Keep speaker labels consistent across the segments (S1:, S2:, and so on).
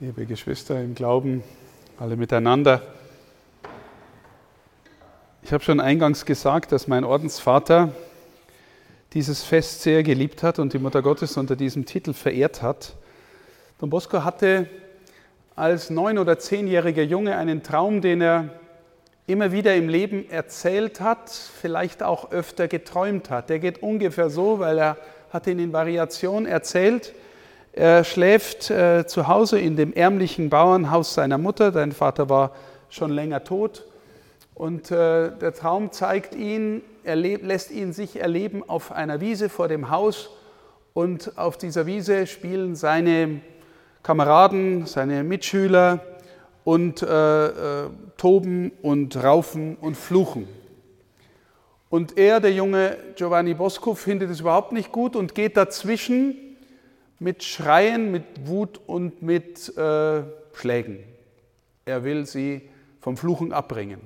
S1: Liebe Geschwister im Glauben, alle miteinander. Ich habe schon eingangs gesagt, dass mein Ordensvater dieses Fest sehr geliebt hat und die Mutter Gottes unter diesem Titel verehrt hat. Don Bosco hatte als neun- oder zehnjähriger Junge einen Traum, den er immer wieder im Leben erzählt hat, vielleicht auch öfter geträumt hat. Der geht ungefähr so, weil er hat ihn in Variation erzählt. Er schläft äh, zu Hause in dem ärmlichen Bauernhaus seiner Mutter. Dein Vater war schon länger tot. Und äh, der Traum zeigt ihn, er lässt ihn sich erleben auf einer Wiese vor dem Haus. Und auf dieser Wiese spielen seine Kameraden, seine Mitschüler und äh, äh, toben und raufen und fluchen. Und er, der junge Giovanni Bosco, findet es überhaupt nicht gut und geht dazwischen mit Schreien, mit Wut und mit äh, Schlägen. Er will sie vom Fluchen abbringen.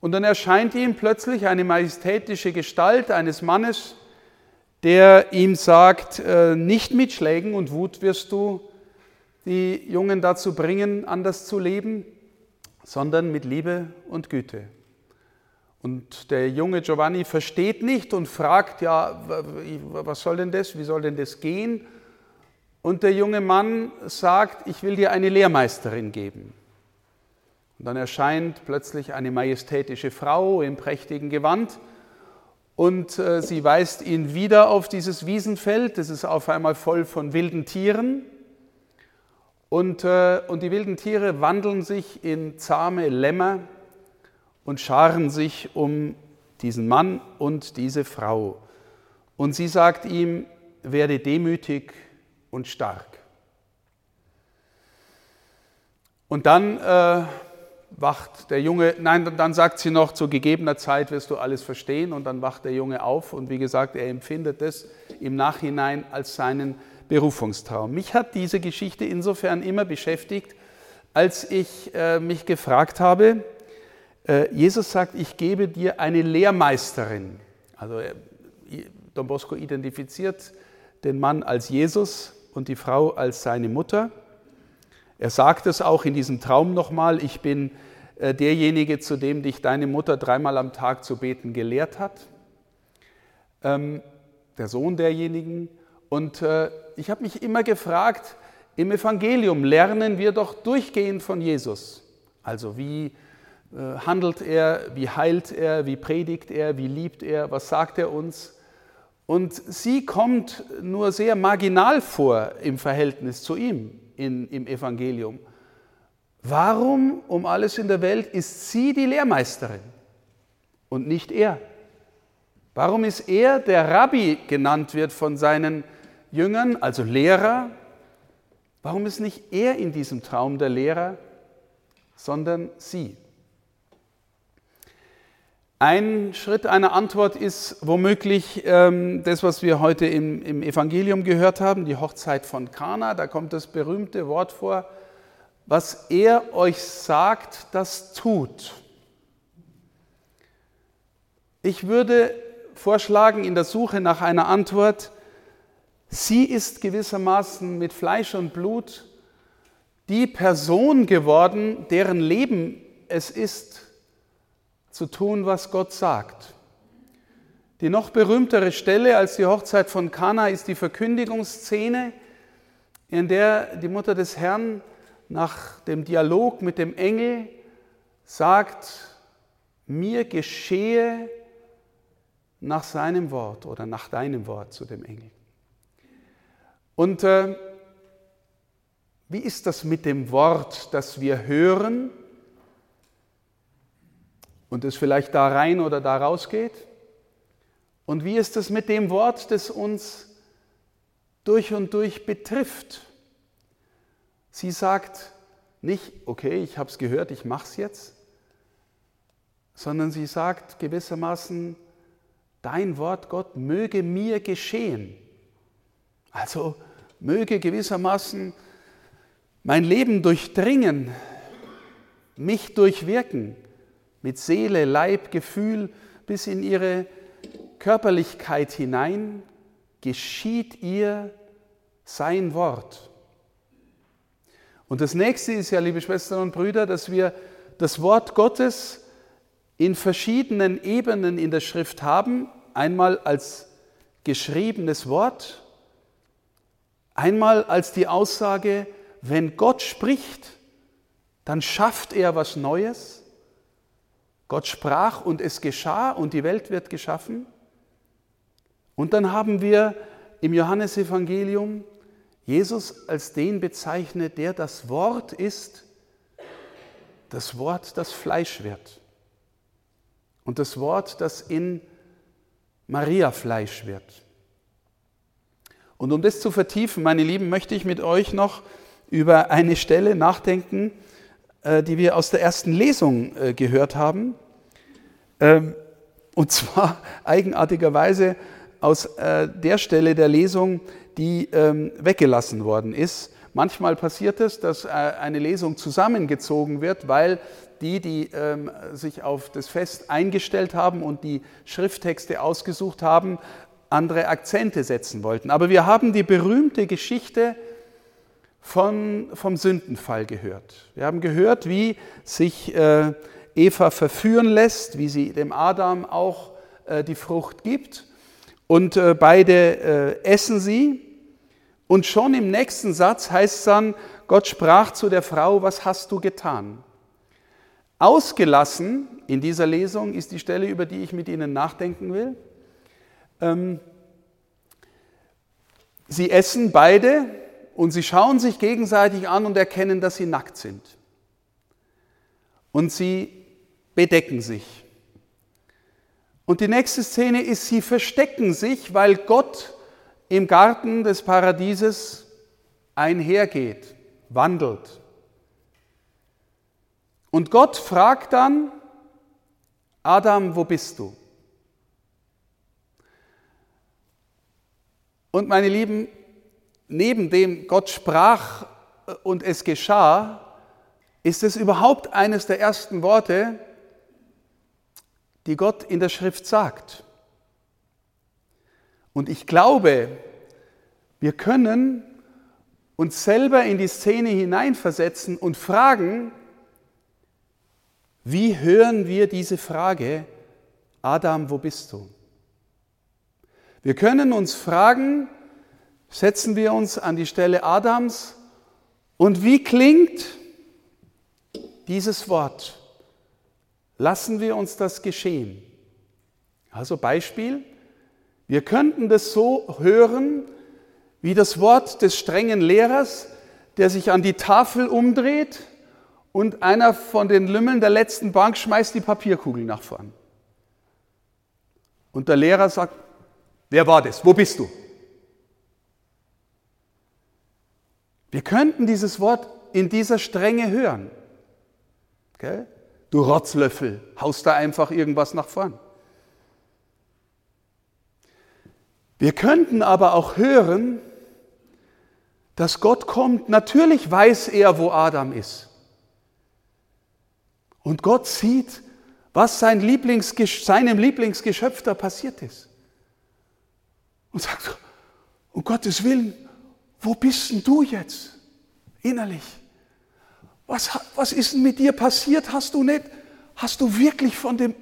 S1: Und dann erscheint ihm plötzlich eine majestätische Gestalt eines Mannes, der ihm sagt, äh, nicht mit Schlägen und Wut wirst du die Jungen dazu bringen, anders zu leben, sondern mit Liebe und Güte. Und der junge Giovanni versteht nicht und fragt, ja, was soll denn das, wie soll denn das gehen? Und der junge Mann sagt, ich will dir eine Lehrmeisterin geben. Und dann erscheint plötzlich eine majestätische Frau im prächtigen Gewand und äh, sie weist ihn wieder auf dieses Wiesenfeld. Das ist auf einmal voll von wilden Tieren. Und, äh, und die wilden Tiere wandeln sich in zahme Lämmer und scharen sich um diesen Mann und diese Frau. Und sie sagt ihm, werde demütig und stark. Und dann äh, wacht der Junge, nein, dann sagt sie noch, zu gegebener Zeit wirst du alles verstehen. Und dann wacht der Junge auf und wie gesagt, er empfindet es im Nachhinein als seinen Berufungstraum. Mich hat diese Geschichte insofern immer beschäftigt, als ich äh, mich gefragt habe, Jesus sagt, ich gebe dir eine Lehrmeisterin. Also äh, Don Bosco identifiziert den Mann als Jesus und die Frau als seine Mutter. Er sagt es auch in diesem Traum nochmal, ich bin äh, derjenige, zu dem dich deine Mutter dreimal am Tag zu beten gelehrt hat. Ähm, der Sohn derjenigen. Und ich habe mich immer gefragt, im Evangelium lernen wir doch durchgehend von Jesus. Also wie äh, handelt er, wie heilt er, wie predigt er, wie liebt er, was sagt er uns. Und sie kommt nur sehr marginal vor im Verhältnis zu ihm in, im Evangelium. Warum um alles in der Welt ist sie die Lehrmeisterin und nicht er? Warum ist er, der Rabbi genannt wird von seinen Jüngern, also Lehrer? Warum ist nicht er in diesem Traum der Lehrer, sondern sie? Ein Schritt einer Antwort ist womöglich ähm, das, was wir heute im, im Evangelium gehört haben, die Hochzeit von Kana. Da kommt das berühmte Wort vor, was er euch sagt, das tut. Ich würde vorschlagen in der Suche nach einer Antwort, sie ist gewissermaßen mit Fleisch und Blut die Person geworden, deren Leben es ist, zu tun, was Gott sagt. Die noch berühmtere Stelle als die Hochzeit von Kana ist die Verkündigungsszene, in der die Mutter des Herrn nach dem Dialog mit dem Engel sagt, mir geschehe nach seinem Wort oder nach deinem Wort zu dem Engel. Und äh, wie ist das mit dem Wort, das wir hören und es vielleicht da rein oder da rausgeht? Und wie ist es mit dem Wort, das uns durch und durch betrifft? Sie sagt nicht, okay, ich habe es gehört, ich mache es jetzt, sondern sie sagt gewissermaßen, dein Wort, Gott, möge mir geschehen. Also möge gewissermaßen mein Leben durchdringen, mich durchwirken mit Seele, Leib, Gefühl bis in ihre Körperlichkeit hinein, geschieht ihr sein Wort. Und das nächste ist ja, liebe Schwestern und Brüder, dass wir das Wort Gottes in verschiedenen Ebenen in der Schrift haben. Einmal als geschriebenes Wort, einmal als die Aussage, wenn Gott spricht, dann schafft er was Neues. Gott sprach und es geschah und die Welt wird geschaffen. Und dann haben wir im Johannesevangelium Jesus als den bezeichnet, der das Wort ist, das Wort, das Fleisch wird. Und das Wort, das in Maria Fleisch wird. Und um das zu vertiefen, meine Lieben, möchte ich mit euch noch über eine Stelle nachdenken, die wir aus der ersten Lesung äh, gehört haben. Ähm, und zwar eigenartigerweise aus äh, der Stelle der Lesung, die ähm, weggelassen worden ist. Manchmal passiert es, dass eine Lesung zusammengezogen wird, weil die, die ähm, sich auf das Fest eingestellt haben und die Schrifttexte ausgesucht haben, andere Akzente setzen wollten. Aber wir haben die berühmte Geschichte von, vom Sündenfall gehört. Wir haben gehört, wie sich äh, Eva verführen lässt, wie sie dem Adam auch äh, die Frucht gibt. Und äh, beide äh, essen sie. Und schon im nächsten Satz heißt es dann, Gott sprach zu der Frau, was hast du getan? Ausgelassen in dieser Lesung ist die Stelle, über die ich mit Ihnen nachdenken will. Ähm, sie essen beide und sie schauen sich gegenseitig an und erkennen, dass sie nackt sind. Und sie bedecken sich. Und die nächste Szene ist, sie verstecken sich, weil Gott im Garten des Paradieses einhergeht, wandelt. Und Gott fragt dann, Adam, wo bist du? Und meine Lieben, neben dem Gott sprach und es geschah, ist es überhaupt eines der ersten Worte, die Gott in der Schrift sagt. Und ich glaube, wir können uns selber in die Szene hineinversetzen und fragen, wie hören wir diese Frage, Adam, wo bist du? Wir können uns fragen, setzen wir uns an die Stelle Adams und wie klingt dieses Wort? Lassen wir uns das geschehen. Also Beispiel, wir könnten das so hören wie das Wort des strengen Lehrers, der sich an die Tafel umdreht und einer von den Lümmeln der letzten Bank schmeißt die Papierkugel nach vorn. Und der Lehrer sagt, wer war das? Wo bist du? Wir könnten dieses Wort in dieser Strenge hören. Okay? Du Rotzlöffel, haust da einfach irgendwas nach vorn. Wir könnten aber auch hören, dass Gott kommt. Natürlich weiß er, wo Adam ist. Und Gott sieht, was sein Lieblings, seinem Lieblingsgeschöpf da passiert ist. Und sagt, um Gottes Willen, wo bist denn du jetzt innerlich? Was, was ist denn mit dir passiert? Hast du nicht, hast du wirklich von dem,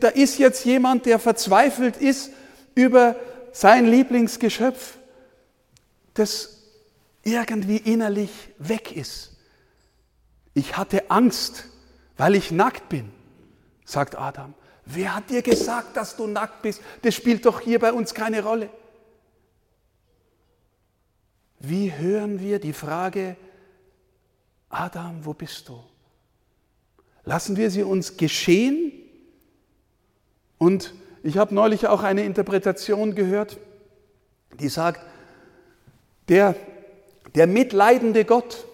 S1: da ist jetzt jemand, der verzweifelt ist über sein Lieblingsgeschöpf, das irgendwie innerlich weg ist. Ich hatte Angst, weil ich nackt bin, sagt Adam. Wer hat dir gesagt, dass du nackt bist? Das spielt doch hier bei uns keine Rolle. Wie hören wir die Frage, Adam, wo bist du? Lassen wir sie uns geschehen? Und ich habe neulich auch eine Interpretation gehört, die sagt, der, der mitleidende Gott,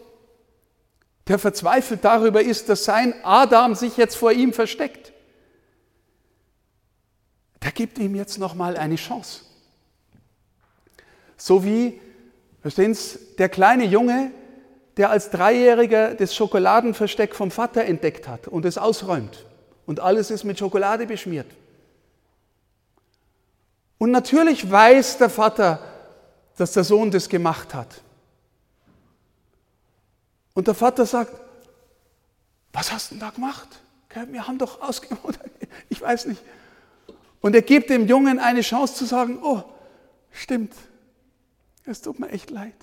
S1: der verzweifelt darüber ist, dass sein Adam sich jetzt vor ihm versteckt, der gibt ihm jetzt nochmal eine Chance. So wie Verstehen Sie, der kleine Junge, der als Dreijähriger das Schokoladenversteck vom Vater entdeckt hat und es ausräumt und alles ist mit Schokolade beschmiert. Und natürlich weiß der Vater, dass der Sohn das gemacht hat. Und der Vater sagt, was hast du denn da gemacht? Wir haben doch ausgemacht, ich weiß nicht. Und er gibt dem Jungen eine Chance zu sagen, oh, stimmt, es tut mir echt leid.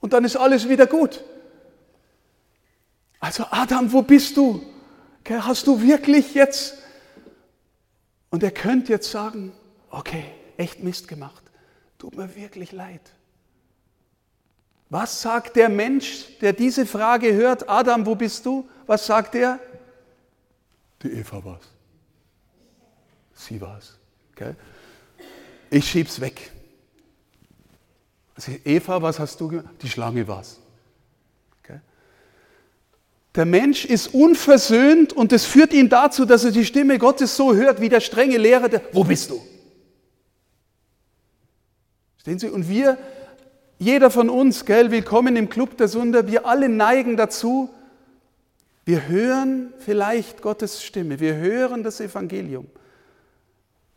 S1: Und dann ist alles wieder gut. Also Adam, wo bist du? Hast du wirklich jetzt? Und er könnte jetzt sagen, okay, echt Mist gemacht. Tut mir wirklich leid. Was sagt der Mensch, der diese Frage hört? Adam, wo bist du? Was sagt er? Die Eva war's. Sie war's. Okay? Ich schieb's weg. Eva, was hast du gemacht? Die Schlange war's. Okay? Der Mensch ist unversöhnt und es führt ihn dazu, dass er die Stimme Gottes so hört wie der strenge Lehrer, der, wo bist du? Stehen Sie? Und wir, jeder von uns, gell, willkommen im Club der Sünder, wir alle neigen dazu, wir hören vielleicht Gottes Stimme, wir hören das Evangelium.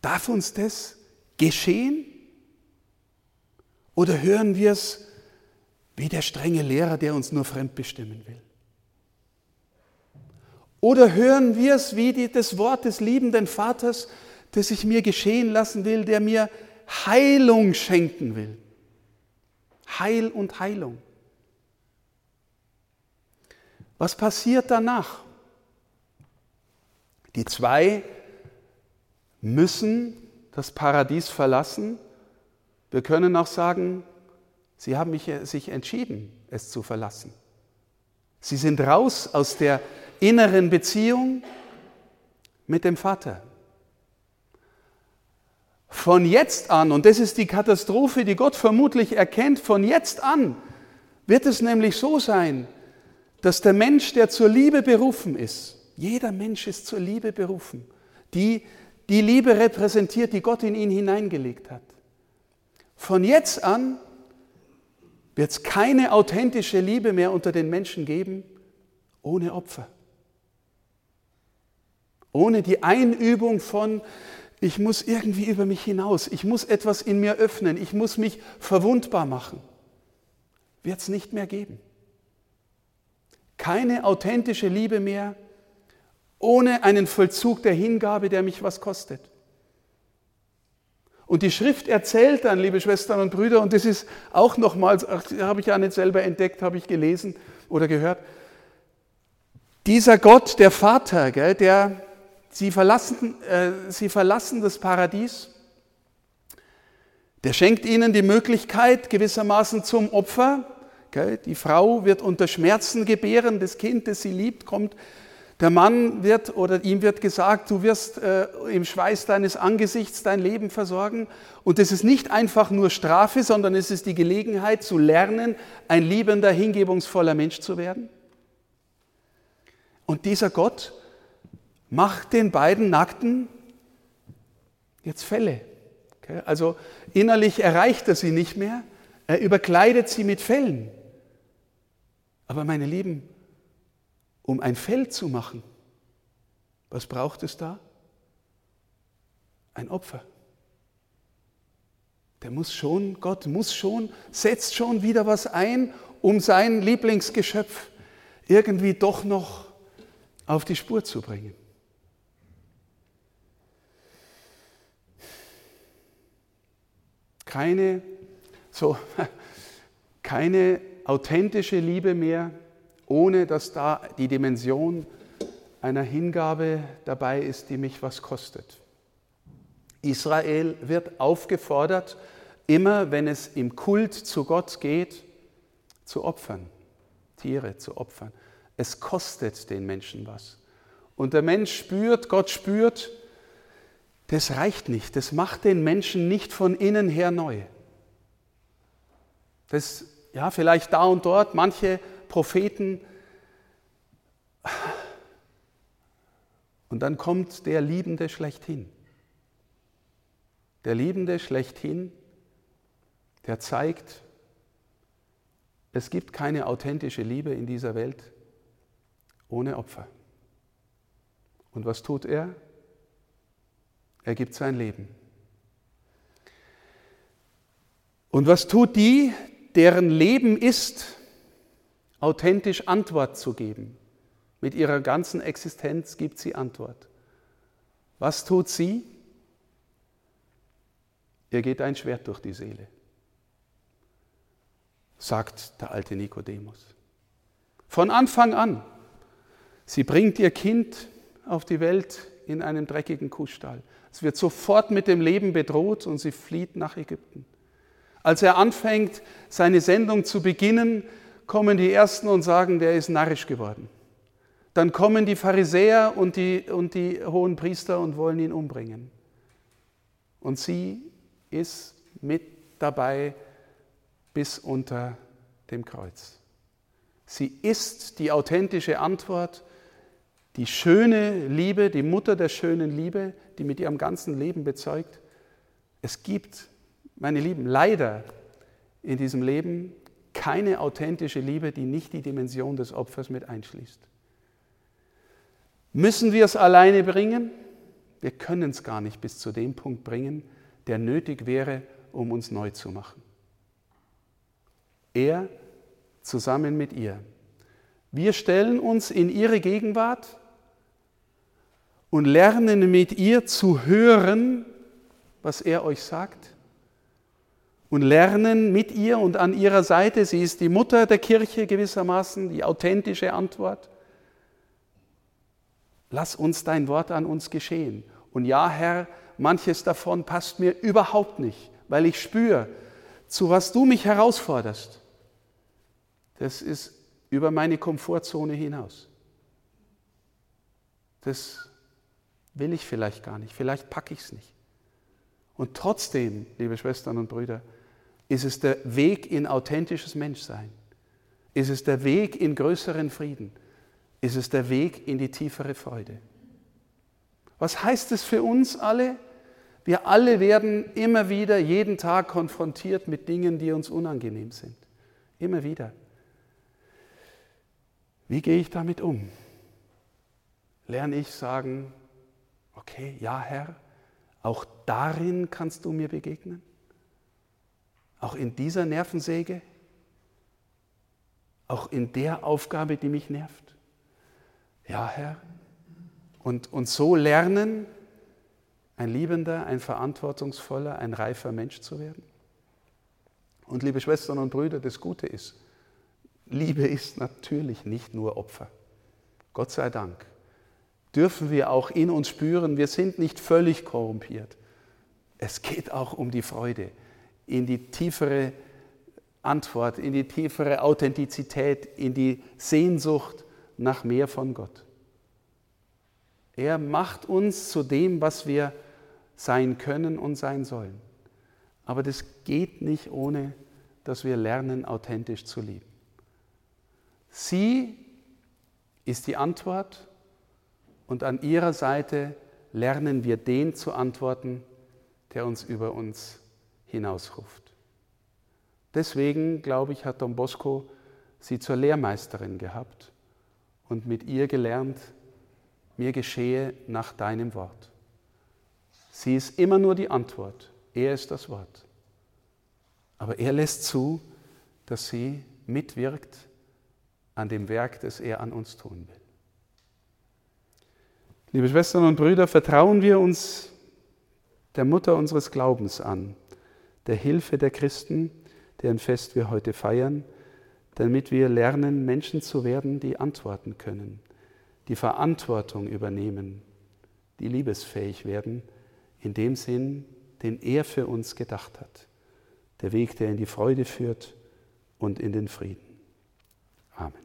S1: Darf uns das geschehen? Oder hören wir es wie der strenge Lehrer, der uns nur fremdbestimmen will? Oder hören wir es wie die, das Wort des liebenden Vaters, das ich mir geschehen lassen will, der mir Heilung schenken will? Heil und Heilung. Was passiert danach? Die zwei müssen das Paradies verlassen. Wir können auch sagen, sie haben sich entschieden, es zu verlassen. Sie sind raus aus der inneren Beziehung mit dem Vater. Von jetzt an, und das ist die Katastrophe, die Gott vermutlich erkennt, von jetzt an wird es nämlich so sein, dass der Mensch, der zur Liebe berufen ist, jeder Mensch ist zur Liebe berufen, die die Liebe repräsentiert, die Gott in ihn hineingelegt hat. Von jetzt an wird es keine authentische Liebe mehr unter den Menschen geben ohne Opfer. Ohne die Einübung von, ich muss irgendwie über mich hinaus, ich muss etwas in mir öffnen, ich muss mich verwundbar machen, wird es nicht mehr geben. Keine authentische Liebe mehr ohne einen Vollzug der Hingabe, der mich was kostet. Und die Schrift erzählt dann, liebe Schwestern und Brüder, und das ist auch nochmals, habe ich ja nicht selber entdeckt, habe ich gelesen oder gehört, dieser Gott, der Vater, gell, der, sie verlassen, äh, sie verlassen das Paradies, der schenkt ihnen die Möglichkeit gewissermaßen zum Opfer. Gell, die Frau wird unter Schmerzen gebären, das Kind, das sie liebt, kommt der Mann wird oder ihm wird gesagt, du wirst äh, im Schweiß deines Angesichts dein Leben versorgen. Und es ist nicht einfach nur Strafe, sondern es ist die Gelegenheit zu lernen, ein liebender, hingebungsvoller Mensch zu werden. Und dieser Gott macht den beiden Nackten jetzt Fälle. Also innerlich erreicht er sie nicht mehr, er überkleidet sie mit Fellen. Aber meine Lieben, um ein Feld zu machen, was braucht es da? Ein Opfer. Der muss schon, Gott muss schon, setzt schon wieder was ein, um sein Lieblingsgeschöpf irgendwie doch noch auf die Spur zu bringen. Keine, so, keine authentische Liebe mehr ohne dass da die Dimension einer Hingabe dabei ist, die mich was kostet. Israel wird aufgefordert, immer wenn es im Kult zu Gott geht, zu opfern, Tiere zu opfern. Es kostet den Menschen was. Und der Mensch spürt, Gott spürt, das reicht nicht, das macht den Menschen nicht von innen her neu. Das, ja, vielleicht da und dort, manche Propheten. Und dann kommt der Liebende schlechthin. Der Liebende schlechthin, der zeigt, es gibt keine authentische Liebe in dieser Welt ohne Opfer. Und was tut er? Er gibt sein Leben. Und was tut die, deren Leben ist, authentisch Antwort zu geben. Mit ihrer ganzen Existenz gibt sie Antwort. Was tut sie? Ihr geht ein Schwert durch die Seele, sagt der alte Nikodemus. Von Anfang an. Sie bringt ihr Kind auf die Welt in einem dreckigen Kuhstall. Es wird sofort mit dem Leben bedroht und sie flieht nach Ägypten. Als er anfängt, seine Sendung zu beginnen, kommen die Ersten und sagen, der ist narrisch geworden. Dann kommen die Pharisäer und die, und die hohen Priester und wollen ihn umbringen. Und sie ist mit dabei bis unter dem Kreuz. Sie ist die authentische Antwort, die schöne Liebe, die Mutter der schönen Liebe, die mit ihrem ganzen Leben bezeugt. Es gibt, meine Lieben, leider in diesem Leben keine authentische Liebe, die nicht die Dimension des Opfers mit einschließt. Müssen wir es alleine bringen? Wir können es gar nicht bis zu dem Punkt bringen, der nötig wäre, um uns neu zu machen. Er zusammen mit ihr. Wir stellen uns in ihre Gegenwart und lernen mit ihr zu hören, was er euch sagt. Und lernen mit ihr und an ihrer Seite, sie ist die Mutter der Kirche gewissermaßen, die authentische Antwort. Lass uns dein Wort an uns geschehen. Und ja, Herr, manches davon passt mir überhaupt nicht, weil ich spüre, zu was du mich herausforderst, das ist über meine Komfortzone hinaus. Das will ich vielleicht gar nicht, vielleicht packe ich es nicht. Und trotzdem, liebe Schwestern und Brüder, ist es der Weg in authentisches Menschsein, ist es der Weg in größeren Frieden, ist es der Weg in die tiefere Freude. Was heißt es für uns alle? Wir alle werden immer wieder, jeden Tag konfrontiert mit Dingen, die uns unangenehm sind. Immer wieder. Wie gehe ich damit um? Lerne ich sagen, okay, ja Herr, auch darin kannst du mir begegnen? Auch in dieser Nervensäge? Auch in der Aufgabe, die mich nervt? Ja Herr, und, und so lernen, ein liebender, ein verantwortungsvoller, ein reifer Mensch zu werden. Und liebe Schwestern und Brüder, das Gute ist, Liebe ist natürlich nicht nur Opfer. Gott sei Dank dürfen wir auch in uns spüren, wir sind nicht völlig korrumpiert. Es geht auch um die Freude, in die tiefere Antwort, in die tiefere Authentizität, in die Sehnsucht nach mehr von Gott. Er macht uns zu dem, was wir sein können und sein sollen. Aber das geht nicht ohne, dass wir lernen, authentisch zu lieben. Sie ist die Antwort und an ihrer Seite lernen wir den zu antworten, der uns über uns hinausruft. Deswegen, glaube ich, hat Don Bosco sie zur Lehrmeisterin gehabt und mit ihr gelernt, mir geschehe nach deinem Wort. Sie ist immer nur die Antwort, er ist das Wort. Aber er lässt zu, dass sie mitwirkt an dem Werk, das er an uns tun will. Liebe Schwestern und Brüder, vertrauen wir uns der Mutter unseres Glaubens an, der Hilfe der Christen, deren Fest wir heute feiern, damit wir lernen, Menschen zu werden, die antworten können die Verantwortung übernehmen, die liebesfähig werden, in dem Sinn, den er für uns gedacht hat. Der Weg, der in die Freude führt und in den Frieden. Amen.